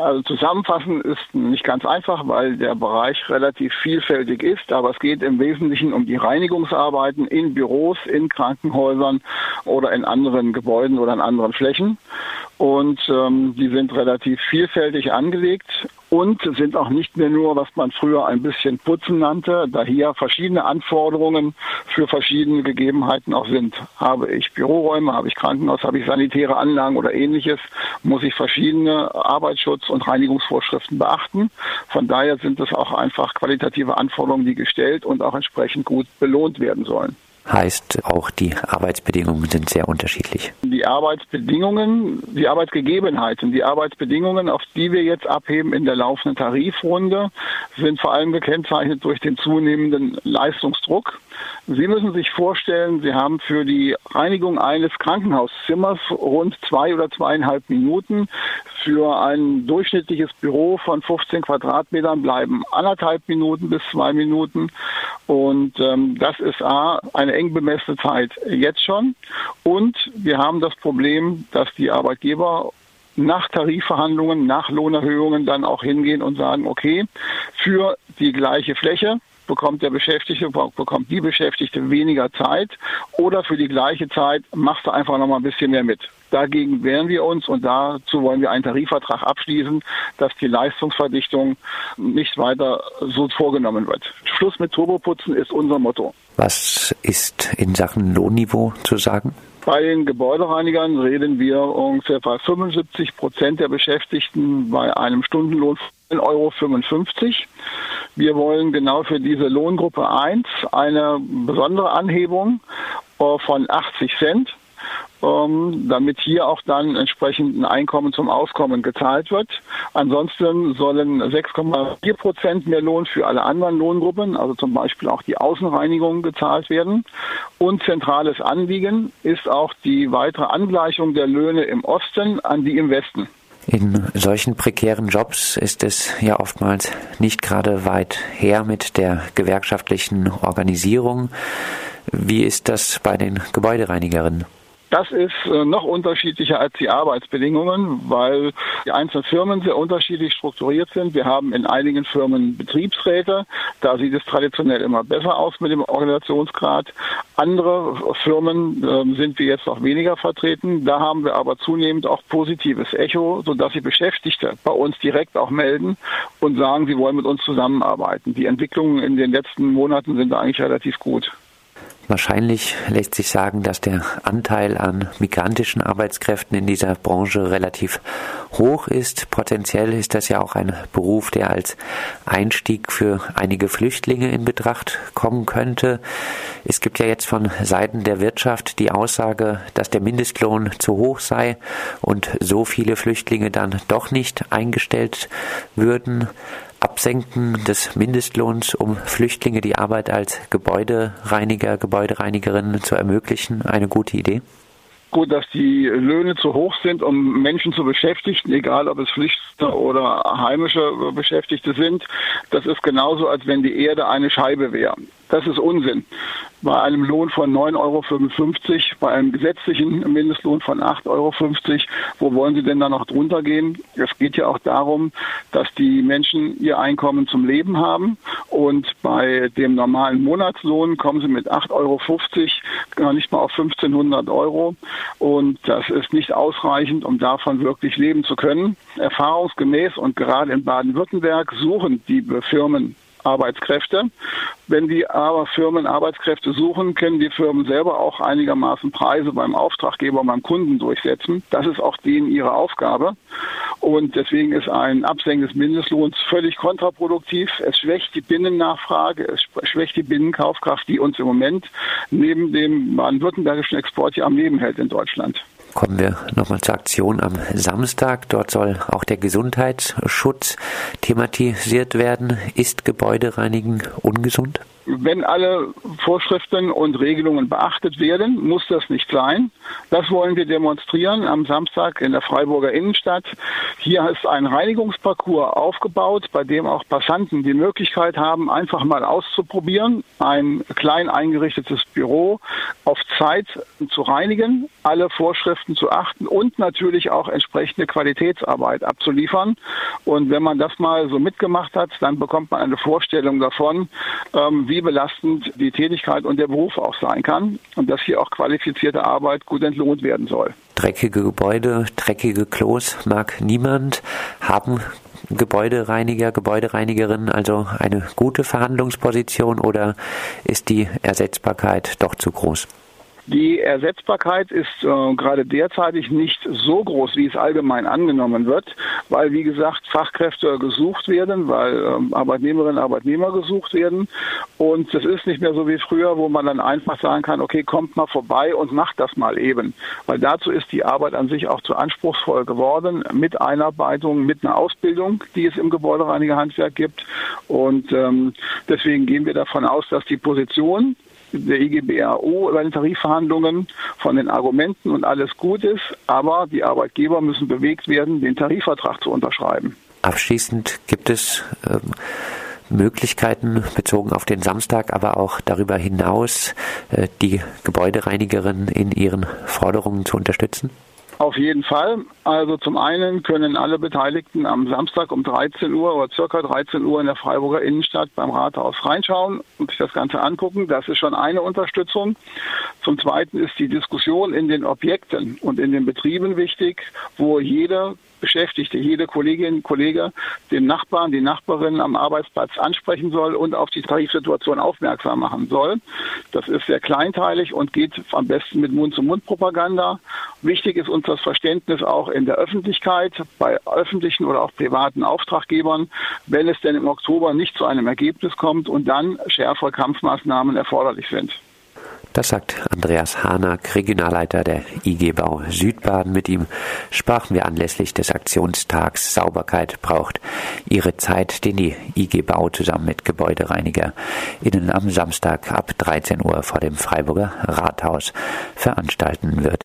Also zusammenfassen ist nicht ganz einfach, weil der Bereich relativ vielfältig ist, aber es geht im Wesentlichen um die Reinigungsarbeiten in Büros, in Krankenhäusern oder in anderen Gebäuden oder in anderen Flächen. Und ähm, die sind relativ vielfältig angelegt und sind auch nicht mehr nur, was man früher ein bisschen putzen nannte, da hier verschiedene Anforderungen für verschiedene Gegebenheiten auch sind. Habe ich Büroräume, habe ich Krankenhaus, habe ich sanitäre Anlagen oder ähnliches, muss ich verschiedene Arbeitsschutz- und Reinigungsvorschriften beachten. Von daher sind es auch einfach qualitative Anforderungen, die gestellt und auch entsprechend gut belohnt werden sollen heißt auch die Arbeitsbedingungen sind sehr unterschiedlich. Die Arbeitsbedingungen, die Arbeitsgegebenheiten, die Arbeitsbedingungen, auf die wir jetzt abheben in der laufenden Tarifrunde, sind vor allem gekennzeichnet durch den zunehmenden Leistungsdruck. Sie müssen sich vorstellen, Sie haben für die Reinigung eines Krankenhauszimmers rund zwei oder zweieinhalb Minuten. Für ein durchschnittliches Büro von 15 Quadratmetern bleiben anderthalb Minuten bis zwei Minuten. Und ähm, das ist A, eine eng bemessene Zeit jetzt schon. Und wir haben das Problem, dass die Arbeitgeber nach Tarifverhandlungen, nach Lohnerhöhungen dann auch hingehen und sagen, okay, für die gleiche Fläche bekommt der Beschäftigte, bekommt die Beschäftigte weniger Zeit oder für die gleiche Zeit machst du einfach noch mal ein bisschen mehr mit. Dagegen wehren wir uns und dazu wollen wir einen Tarifvertrag abschließen, dass die Leistungsverdichtung nicht weiter so vorgenommen wird. Schluss mit Turboputzen ist unser Motto. Was ist in Sachen Lohnniveau zu sagen? Bei den Gebäudereinigern reden wir ungefähr bei 75 Prozent der Beschäftigten bei einem Stundenlohn von 1,55 Euro. Wir wollen genau für diese Lohngruppe 1 eine besondere Anhebung äh, von 80 Cent ähm, damit hier auch dann entsprechend ein Einkommen zum Auskommen gezahlt wird. Ansonsten sollen 6,4 Prozent mehr Lohn für alle anderen Lohngruppen, also zum Beispiel auch die Außenreinigung, gezahlt werden. Und zentrales Anliegen ist auch die weitere Angleichung der Löhne im Osten an die im Westen. In solchen prekären Jobs ist es ja oftmals nicht gerade weit her mit der gewerkschaftlichen Organisierung. Wie ist das bei den Gebäudereinigerinnen? Das ist äh, noch unterschiedlicher als die Arbeitsbedingungen, weil die einzelnen Firmen sehr unterschiedlich strukturiert sind. Wir haben in einigen Firmen Betriebsräte. Da sieht es traditionell immer besser aus mit dem Organisationsgrad. Andere Firmen ähm, sind wir jetzt noch weniger vertreten. Da haben wir aber zunehmend auch positives Echo, sodass die Beschäftigte bei uns direkt auch melden und sagen, sie wollen mit uns zusammenarbeiten. Die Entwicklungen in den letzten Monaten sind eigentlich relativ gut. Wahrscheinlich lässt sich sagen, dass der Anteil an migrantischen Arbeitskräften in dieser Branche relativ hoch ist. Potenziell ist das ja auch ein Beruf, der als Einstieg für einige Flüchtlinge in Betracht kommen könnte. Es gibt ja jetzt von Seiten der Wirtschaft die Aussage, dass der Mindestlohn zu hoch sei und so viele Flüchtlinge dann doch nicht eingestellt würden. Absenken des Mindestlohns, um Flüchtlinge die Arbeit als Gebäudereiniger, Gebäudereinigerinnen zu ermöglichen, eine gute Idee? Gut, dass die Löhne zu hoch sind, um Menschen zu beschäftigen, egal ob es Flüchtlinge oder heimische Beschäftigte sind. Das ist genauso, als wenn die Erde eine Scheibe wäre. Das ist Unsinn. Bei einem Lohn von 9,55 Euro, bei einem gesetzlichen Mindestlohn von 8,50 Euro, wo wollen Sie denn da noch drunter gehen? Es geht ja auch darum, dass die Menschen ihr Einkommen zum Leben haben. Und bei dem normalen Monatslohn kommen Sie mit 8,50 Euro gar nicht mal auf 1500 Euro. Und das ist nicht ausreichend, um davon wirklich leben zu können. Erfahrungsgemäß und gerade in Baden-Württemberg suchen die Firmen Arbeitskräfte. Wenn die aber Firmen Arbeitskräfte suchen, können die Firmen selber auch einigermaßen Preise beim Auftraggeber, beim Kunden durchsetzen. Das ist auch denen ihre Aufgabe. Und deswegen ist ein Absenken des Mindestlohns völlig kontraproduktiv. Es schwächt die Binnennachfrage, es schwächt die Binnenkaufkraft, die uns im Moment neben dem baden-württembergischen Export hier am Leben hält in Deutschland. Kommen wir nochmal zur Aktion am Samstag. Dort soll auch der Gesundheitsschutz thematisiert werden. Ist Gebäudereinigen ungesund? Wenn alle Vorschriften und Regelungen beachtet werden, muss das nicht sein. Das wollen wir demonstrieren am Samstag in der Freiburger Innenstadt. Hier ist ein Reinigungsparcours aufgebaut, bei dem auch Passanten die Möglichkeit haben, einfach mal auszuprobieren, ein klein eingerichtetes Büro auf Zeit zu reinigen, alle Vorschriften zu achten und natürlich auch entsprechende Qualitätsarbeit abzuliefern. Und wenn man das mal so mitgemacht hat, dann bekommt man eine Vorstellung davon, ähm, wie belastend die Tätigkeit und der Beruf auch sein kann und dass hier auch qualifizierte Arbeit gut entlohnt werden soll. Dreckige Gebäude, dreckige Klos mag niemand. Haben Gebäudereiniger, Gebäudereinigerinnen also eine gute Verhandlungsposition oder ist die Ersetzbarkeit doch zu groß? Die Ersetzbarkeit ist äh, gerade derzeitig nicht so groß, wie es allgemein angenommen wird, weil, wie gesagt, Fachkräfte gesucht werden, weil ähm, Arbeitnehmerinnen und Arbeitnehmer gesucht werden. Und es ist nicht mehr so wie früher, wo man dann einfach sagen kann, okay, kommt mal vorbei und macht das mal eben. Weil dazu ist die Arbeit an sich auch zu anspruchsvoll geworden, mit Einarbeitung, mit einer Ausbildung, die es im Gebäudereinigerhandwerk gibt. Und ähm, deswegen gehen wir davon aus, dass die Position der IGBAO bei den Tarifverhandlungen von den Argumenten und alles gut ist, aber die Arbeitgeber müssen bewegt werden, den Tarifvertrag zu unterschreiben. Abschließend gibt es ähm, Möglichkeiten bezogen auf den Samstag, aber auch darüber hinaus äh, die Gebäudereinigerin in ihren Forderungen zu unterstützen? Auf jeden Fall. Also zum einen können alle Beteiligten am Samstag um 13 Uhr oder circa 13 Uhr in der Freiburger Innenstadt beim Rathaus reinschauen und sich das Ganze angucken. Das ist schon eine Unterstützung. Zum zweiten ist die Diskussion in den Objekten und in den Betrieben wichtig, wo jeder Beschäftigte, jede Kollegin, Kollege den Nachbarn, die Nachbarin am Arbeitsplatz ansprechen soll und auf die Tarifsituation aufmerksam machen soll. Das ist sehr kleinteilig und geht am besten mit Mund-zu-Mund-Propaganda. Wichtig ist uns das Verständnis auch in der Öffentlichkeit, bei öffentlichen oder auch privaten Auftraggebern, wenn es denn im Oktober nicht zu einem Ergebnis kommt und dann schärfere Kampfmaßnahmen erforderlich sind. Das sagt Andreas Hanack, Regionalleiter der IG Bau Südbaden. Mit ihm sprachen wir anlässlich des Aktionstags Sauberkeit braucht ihre Zeit, den die IG Bau zusammen mit Gebäudereiniger innen am Samstag ab 13 Uhr vor dem Freiburger Rathaus veranstalten wird.